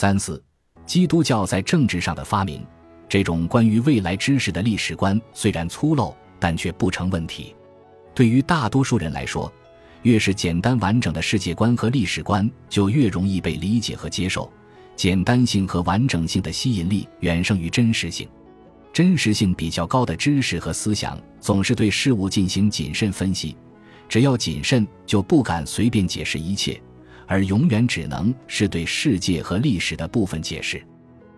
三四，基督教在政治上的发明，这种关于未来知识的历史观虽然粗陋，但却不成问题。对于大多数人来说，越是简单完整的世界观和历史观，就越容易被理解和接受。简单性和完整性的吸引力远胜于真实性。真实性比较高的知识和思想，总是对事物进行谨慎分析。只要谨慎，就不敢随便解释一切，而永远只能是对世界和历史的部分解释。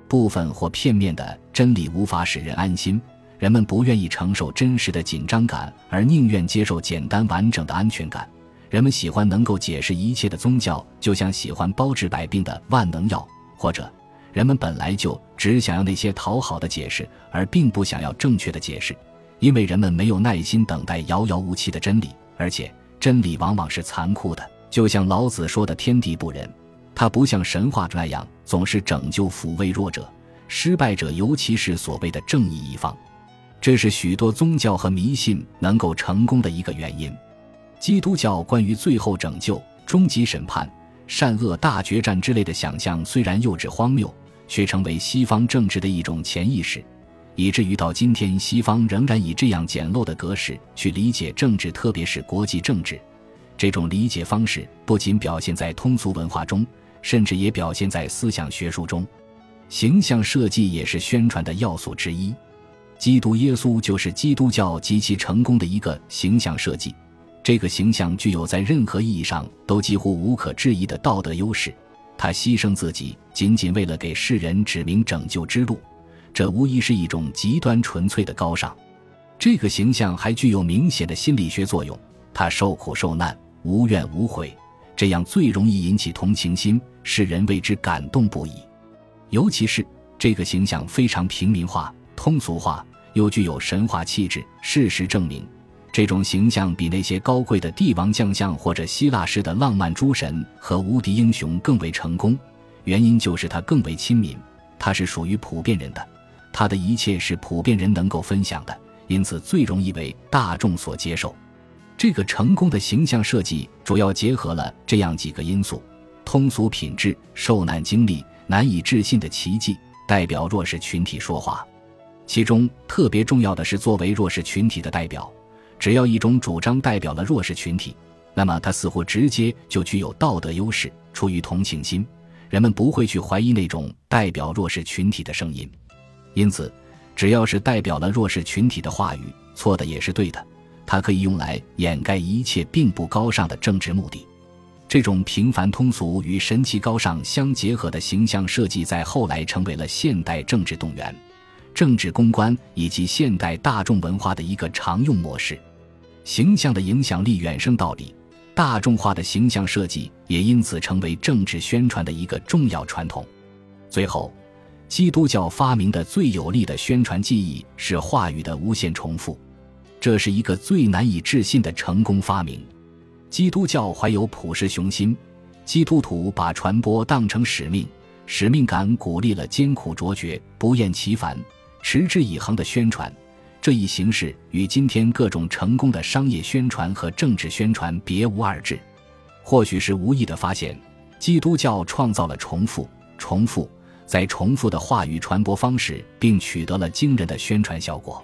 部分或片面的真理无法使人安心，人们不愿意承受真实的紧张感，而宁愿接受简单完整的安全感。人们喜欢能够解释一切的宗教，就像喜欢包治百病的万能药，或者人们本来就只想要那些讨好的解释，而并不想要正确的解释，因为人们没有耐心等待遥遥无期的真理，而且真理往往是残酷的，就像老子说的“天地不仁”，它不像神话那样总是拯救抚慰弱者，失败者尤其是所谓的正义一方，这是许多宗教和迷信能够成功的一个原因。基督教关于最后拯救、终极审判、善恶大决战之类的想象，虽然幼稚荒谬，却成为西方政治的一种潜意识，以至于到今天，西方仍然以这样简陋的格式去理解政治，特别是国际政治。这种理解方式不仅表现在通俗文化中，甚至也表现在思想学术中。形象设计也是宣传的要素之一。基督耶稣就是基督教极其成功的一个形象设计。这个形象具有在任何意义上都几乎无可置疑的道德优势。他牺牲自己，仅仅为了给世人指明拯救之路，这无疑是一种极端纯粹的高尚。这个形象还具有明显的心理学作用。他受苦受难，无怨无悔，这样最容易引起同情心，使人为之感动不已。尤其是这个形象非常平民化、通俗化，又具有神话气质。事实证明。这种形象比那些高贵的帝王将相或者希腊式的浪漫诸神和无敌英雄更为成功，原因就是他更为亲民，他是属于普遍人的，他的一切是普遍人能够分享的，因此最容易为大众所接受。这个成功的形象设计主要结合了这样几个因素：通俗品质、受难经历、难以置信的奇迹，代表弱势群体说话。其中特别重要的是，作为弱势群体的代表。只要一种主张代表了弱势群体，那么它似乎直接就具有道德优势。出于同情心，人们不会去怀疑那种代表弱势群体的声音。因此，只要是代表了弱势群体的话语，错的也是对的。它可以用来掩盖一切并不高尚的政治目的。这种平凡通俗与神奇高尚相结合的形象设计，在后来成为了现代政治动员、政治公关以及现代大众文化的一个常用模式。形象的影响力远胜道理，大众化的形象设计也因此成为政治宣传的一个重要传统。最后，基督教发明的最有力的宣传技艺是话语的无限重复，这是一个最难以置信的成功发明。基督教怀有普世雄心，基督徒把传播当成使命，使命感鼓励了艰苦卓绝、不厌其烦、持之以恒的宣传。这一形式与今天各种成功的商业宣传和政治宣传别无二致。或许是无意的发现，基督教创造了重复、重复再重复的话语传播方式，并取得了惊人的宣传效果。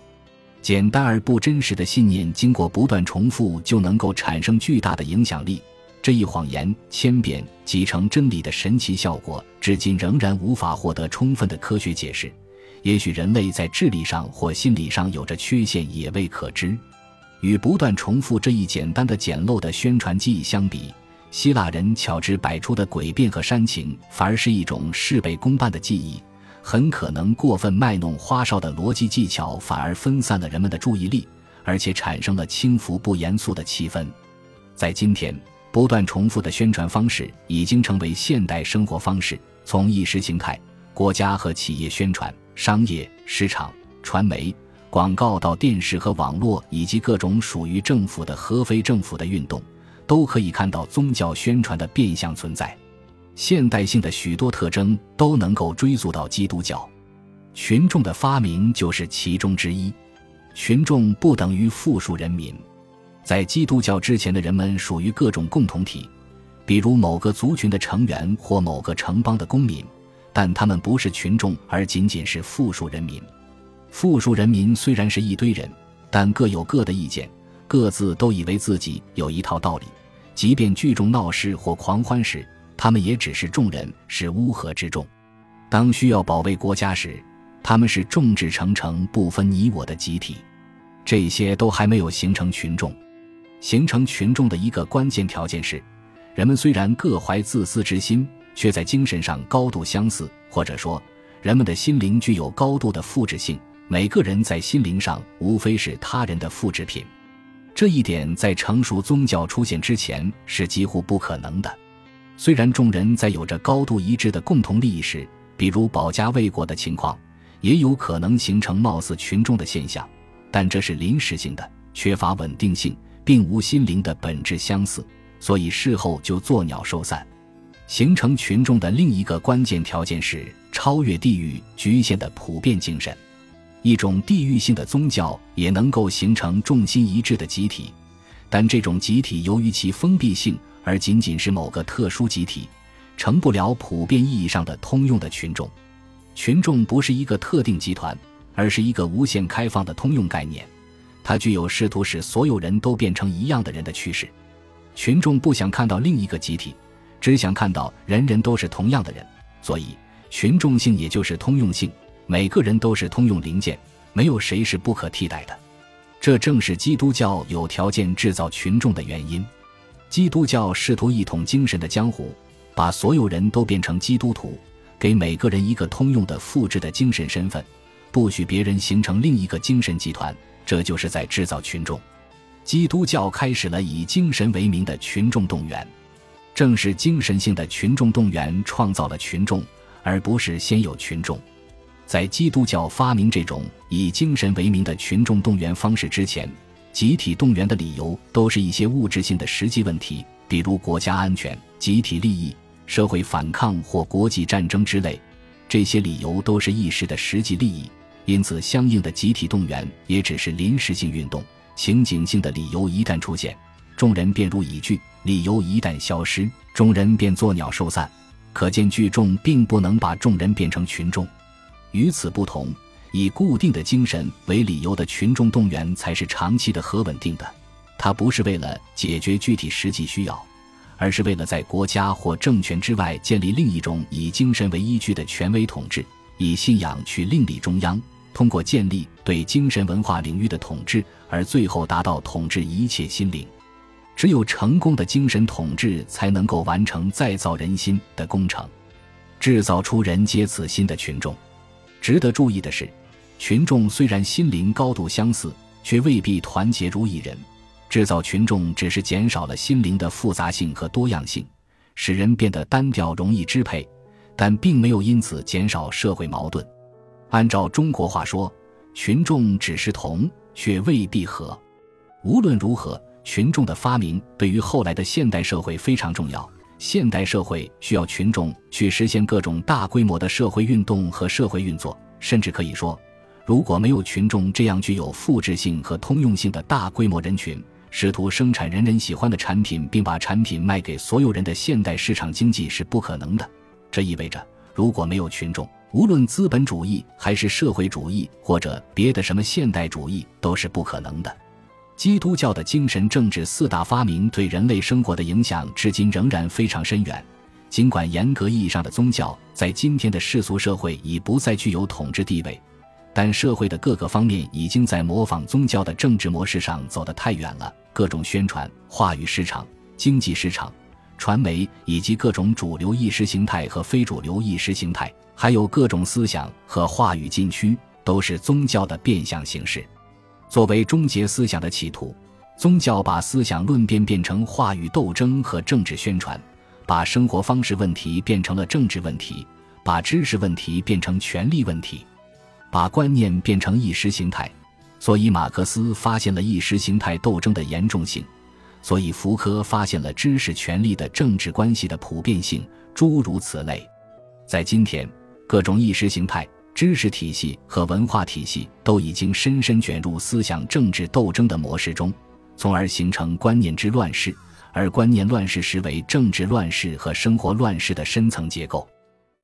简单而不真实的信念，经过不断重复，就能够产生巨大的影响力。这一谎言千变即成真理的神奇效果，至今仍然无法获得充分的科学解释。也许人类在智力上或心理上有着缺陷，也未可知。与不断重复这一简单的、简陋的宣传技艺相比，希腊人巧智百出的诡辩和煽情，反而是一种事倍功半的技艺。很可能过分卖弄花哨的逻辑技巧，反而分散了人们的注意力，而且产生了轻浮不严肃的气氛。在今天，不断重复的宣传方式已经成为现代生活方式，从意识形态、国家和企业宣传。商业市场、传媒、广告到电视和网络，以及各种属于政府的和非政府的运动，都可以看到宗教宣传的变相存在。现代性的许多特征都能够追溯到基督教。群众的发明就是其中之一。群众不等于复数人民，在基督教之前的人们属于各种共同体，比如某个族群的成员或某个城邦的公民。但他们不是群众，而仅仅是富庶人民。富庶人民虽然是一堆人，但各有各的意见，各自都以为自己有一套道理。即便聚众闹事或狂欢时，他们也只是众人，是乌合之众；当需要保卫国家时，他们是众志成城、不分你我的集体。这些都还没有形成群众。形成群众的一个关键条件是，人们虽然各怀自私之心，却在精神上高度相似，或者说，人们的心灵具有高度的复制性。每个人在心灵上无非是他人的复制品，这一点在成熟宗教出现之前是几乎不可能的。虽然众人在有着高度一致的共同利益时，比如保家卫国的情况，也有可能形成貌似群众的现象，但这是临时性的，缺乏稳定性。并无心灵的本质相似，所以事后就作鸟兽散。形成群众的另一个关键条件是超越地域局限的普遍精神。一种地域性的宗教也能够形成众心一致的集体，但这种集体由于其封闭性而仅仅是某个特殊集体，成不了普遍意义上的通用的群众。群众不是一个特定集团，而是一个无限开放的通用概念。它具有试图使所有人都变成一样的人的趋势。群众不想看到另一个集体，只想看到人人都是同样的人，所以群众性也就是通用性。每个人都是通用零件，没有谁是不可替代的。这正是基督教有条件制造群众的原因。基督教试图一统精神的江湖，把所有人都变成基督徒，给每个人一个通用的复制的精神身份，不许别人形成另一个精神集团。这就是在制造群众，基督教开始了以精神为名的群众动员，正是精神性的群众动员创造了群众，而不是先有群众。在基督教发明这种以精神为名的群众动员方式之前，集体动员的理由都是一些物质性的实际问题，比如国家安全、集体利益、社会反抗或国际战争之类。这些理由都是一时的实际利益。因此，相应的集体动员也只是临时性运动。情景性的理由一旦出现，众人便如蚁聚；理由一旦消失，众人便作鸟兽散。可见，聚众并不能把众人变成群众。与此不同，以固定的精神为理由的群众动员才是长期的和稳定的。它不是为了解决具体实际需要，而是为了在国家或政权之外建立另一种以精神为依据的权威统治，以信仰去另立中央。通过建立对精神文化领域的统治，而最后达到统治一切心灵。只有成功的精神统治，才能够完成再造人心的工程，制造出人皆此心的群众。值得注意的是，群众虽然心灵高度相似，却未必团结如一人。制造群众只是减少了心灵的复杂性和多样性，使人变得单调容易支配，但并没有因此减少社会矛盾。按照中国话说，群众只是同，却未必和。无论如何，群众的发明对于后来的现代社会非常重要。现代社会需要群众去实现各种大规模的社会运动和社会运作，甚至可以说，如果没有群众这样具有复制性和通用性的大规模人群，试图生产人人喜欢的产品，并把产品卖给所有人的现代市场经济是不可能的。这意味着，如果没有群众，无论资本主义还是社会主义，或者别的什么现代主义，都是不可能的。基督教的精神政治四大发明对人类生活的影响，至今仍然非常深远。尽管严格意义上的宗教在今天的世俗社会已不再具有统治地位，但社会的各个方面已经在模仿宗教的政治模式上走得太远了。各种宣传、话语市场、经济市场、传媒，以及各种主流意识形态和非主流意识形态。还有各种思想和话语禁区，都是宗教的变相形式。作为终结思想的企图，宗教把思想论辩变成话语斗争和政治宣传，把生活方式问题变成了政治问题，把知识问题变成权力问题，把观念变成意识形态。所以，马克思发现了意识形态斗争的严重性；所以，福柯发现了知识权力的政治关系的普遍性。诸如此类，在今天。各种意识形态、知识体系和文化体系都已经深深卷入思想政治斗争的模式中，从而形成观念之乱世，而观念乱世实为政治乱世和生活乱世的深层结构。